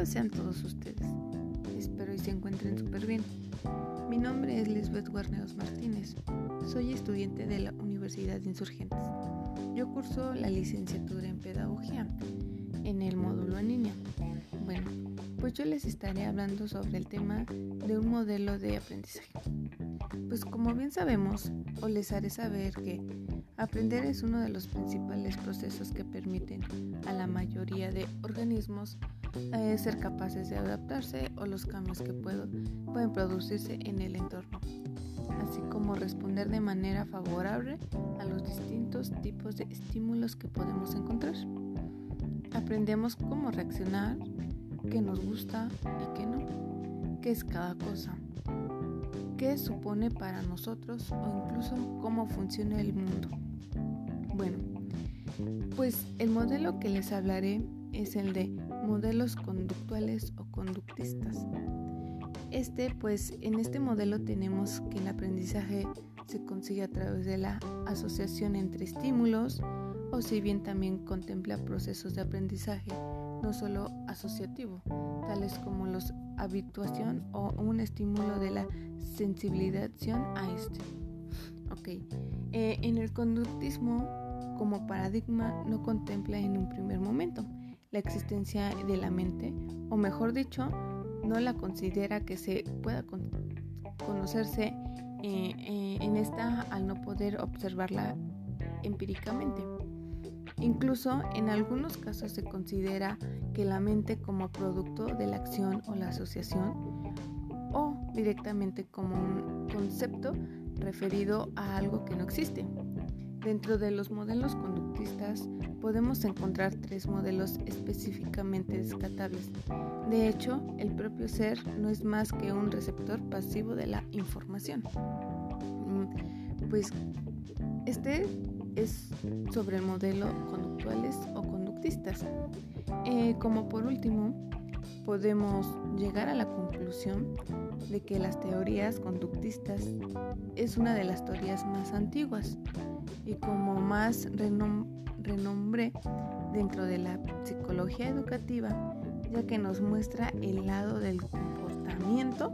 Bienvenidos sean todos ustedes. Espero y se encuentren súper bien. Mi nombre es Lisbeth Guarneos Martínez. Soy estudiante de la Universidad de Insurgentes. Yo curso la licenciatura en Pedagogía en el módulo en línea. Bueno, pues yo les estaré hablando sobre el tema de un modelo de aprendizaje. Pues como bien sabemos, o les haré saber que aprender es uno de los principales procesos que permiten a la mayoría de organismos eh, ser capaces de adaptarse o los cambios que pueden producirse en el entorno, así como responder de manera favorable a los distintos tipos de estímulos que podemos encontrar. Aprendemos cómo reaccionar, qué nos gusta y qué no, qué es cada cosa, qué supone para nosotros o incluso cómo funciona el mundo. Bueno, pues el modelo que les hablaré es el de modelos conductuales o conductistas. Este, pues en este modelo tenemos que el aprendizaje se consigue a través de la asociación entre estímulos o si bien también contempla procesos de aprendizaje no solo asociativo, tales como la habituación o un estímulo de la sensibilización a este. Ok, eh, en el conductismo como paradigma no contempla en un primer momento la existencia de la mente, o mejor dicho, no la considera que se pueda conocerse eh, eh, en esta al no poder observarla empíricamente. Incluso en algunos casos se considera que la mente como producto de la acción o la asociación o directamente como un concepto referido a algo que no existe. Dentro de los modelos podemos encontrar tres modelos específicamente descartables. De hecho, el propio ser no es más que un receptor pasivo de la información. Mm, pues este es sobre el modelo conductuales o conductistas. Eh, como por último, podemos llegar a la conclusión de que las teorías conductistas es una de las teorías más antiguas y como más renombre dentro de la psicología educativa, ya que nos muestra el lado del comportamiento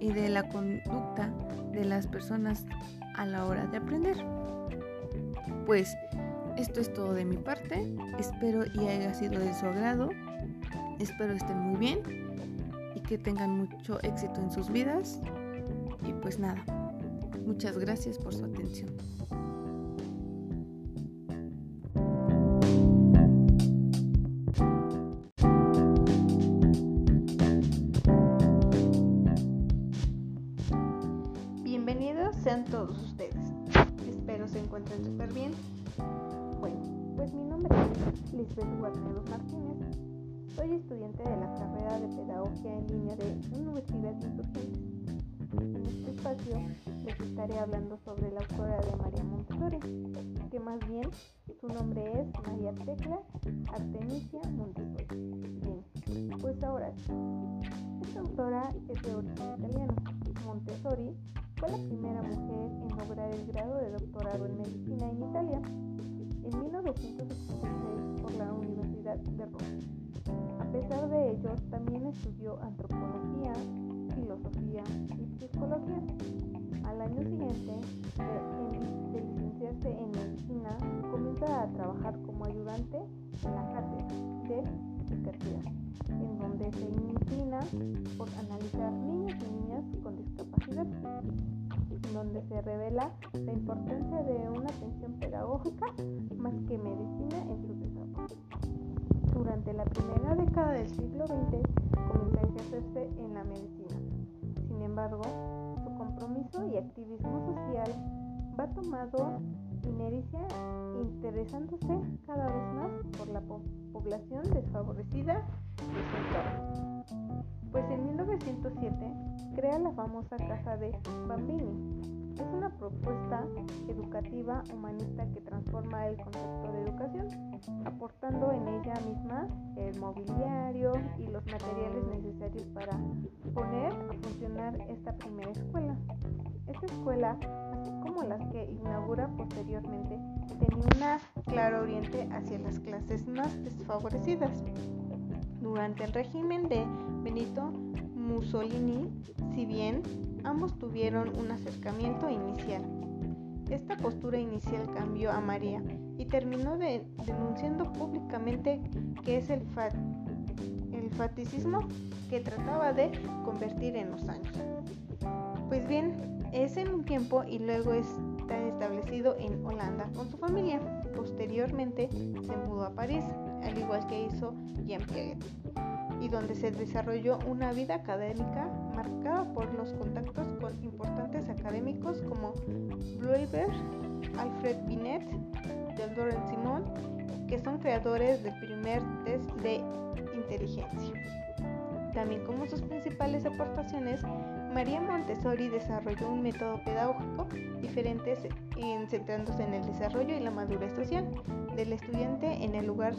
y de la conducta de las personas a la hora de aprender. Pues esto es todo de mi parte, espero y haya sido de su agrado, espero estén muy bien y que tengan mucho éxito en sus vidas y pues nada, muchas gracias por su atención. Sean todos ustedes. Espero se encuentren súper bien. Bueno, pues mi nombre es Lisbeth Guarneros Martínez. Soy estudiante de la carrera de Pedagogía en línea de Universidad Insurgentes. En este espacio les estaré hablando sobre la autora de María Montessori, que más bien su nombre es María Tecla Artemisia Montessori. Bien, pues ahora, esta autora es de origen italiano. Montessori fue la primera mujer en lograr el grado de doctorado en medicina en Italia en 1966 por la Universidad de Roma. A pesar de ello, también estudió antropología, filosofía y psicología. Al año siguiente de, licenciarse en medicina, comienza a trabajar como ayudante en la cátedra de psiquiatría, en donde se inclina por analizar niños y niñas con discapacidad donde se revela la importancia de una atención pedagógica más que medicina en su desarrollo. Durante la primera década del siglo XX comienza a ejercerse en la medicina. Sin embargo, su compromiso y activismo social va tomando inercia interesándose cada vez más por la población desfavorecida de su entorno. Pues en 1907 crea la famosa Casa de Bambini. Es una propuesta educativa humanista que transforma el concepto de educación, aportando en ella misma el mobiliario y los materiales necesarios para poner a funcionar esta primera escuela. Esta escuela, así como las que inaugura posteriormente, tenía una clara oriente hacia las clases más desfavorecidas. durante el régimen de Benito Mussolini, si bien ambos tuvieron un acercamiento inicial. Esta postura inicial cambió a María y terminó denunciando públicamente que es el, el faticismo que trataba de convertir en los años. Pues bien, es en un tiempo y luego está establecido en Holanda con su familia. Posteriormente se mudó a París, al igual que hizo Jean Piaget y donde se desarrolló una vida académica marcada por los contactos con importantes académicos como Bloiber, Alfred Binet, Del Simon, que son creadores del primer test de inteligencia. También como sus principales aportaciones, María Montessori desarrolló un método pedagógico diferente en, centrándose en el desarrollo y la madurez social del estudiante en el lugar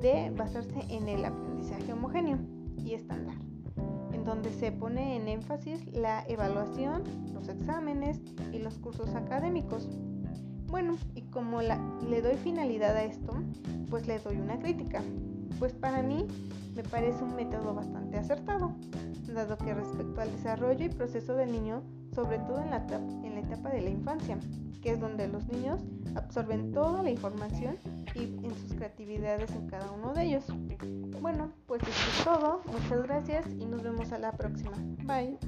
de basarse en el aprendizaje homogéneo y estándar, en donde se pone en énfasis la evaluación, los exámenes y los cursos académicos. Bueno, y como le doy finalidad a esto, pues le doy una crítica, pues para mí me parece un método bastante acertado, dado que respecto al desarrollo y proceso del niño, sobre todo en la, en la etapa de la infancia, que es donde los niños absorben toda la información y en sus creatividades en cada uno de ellos. Bueno, pues esto es todo. Muchas gracias y nos vemos a la próxima. Bye.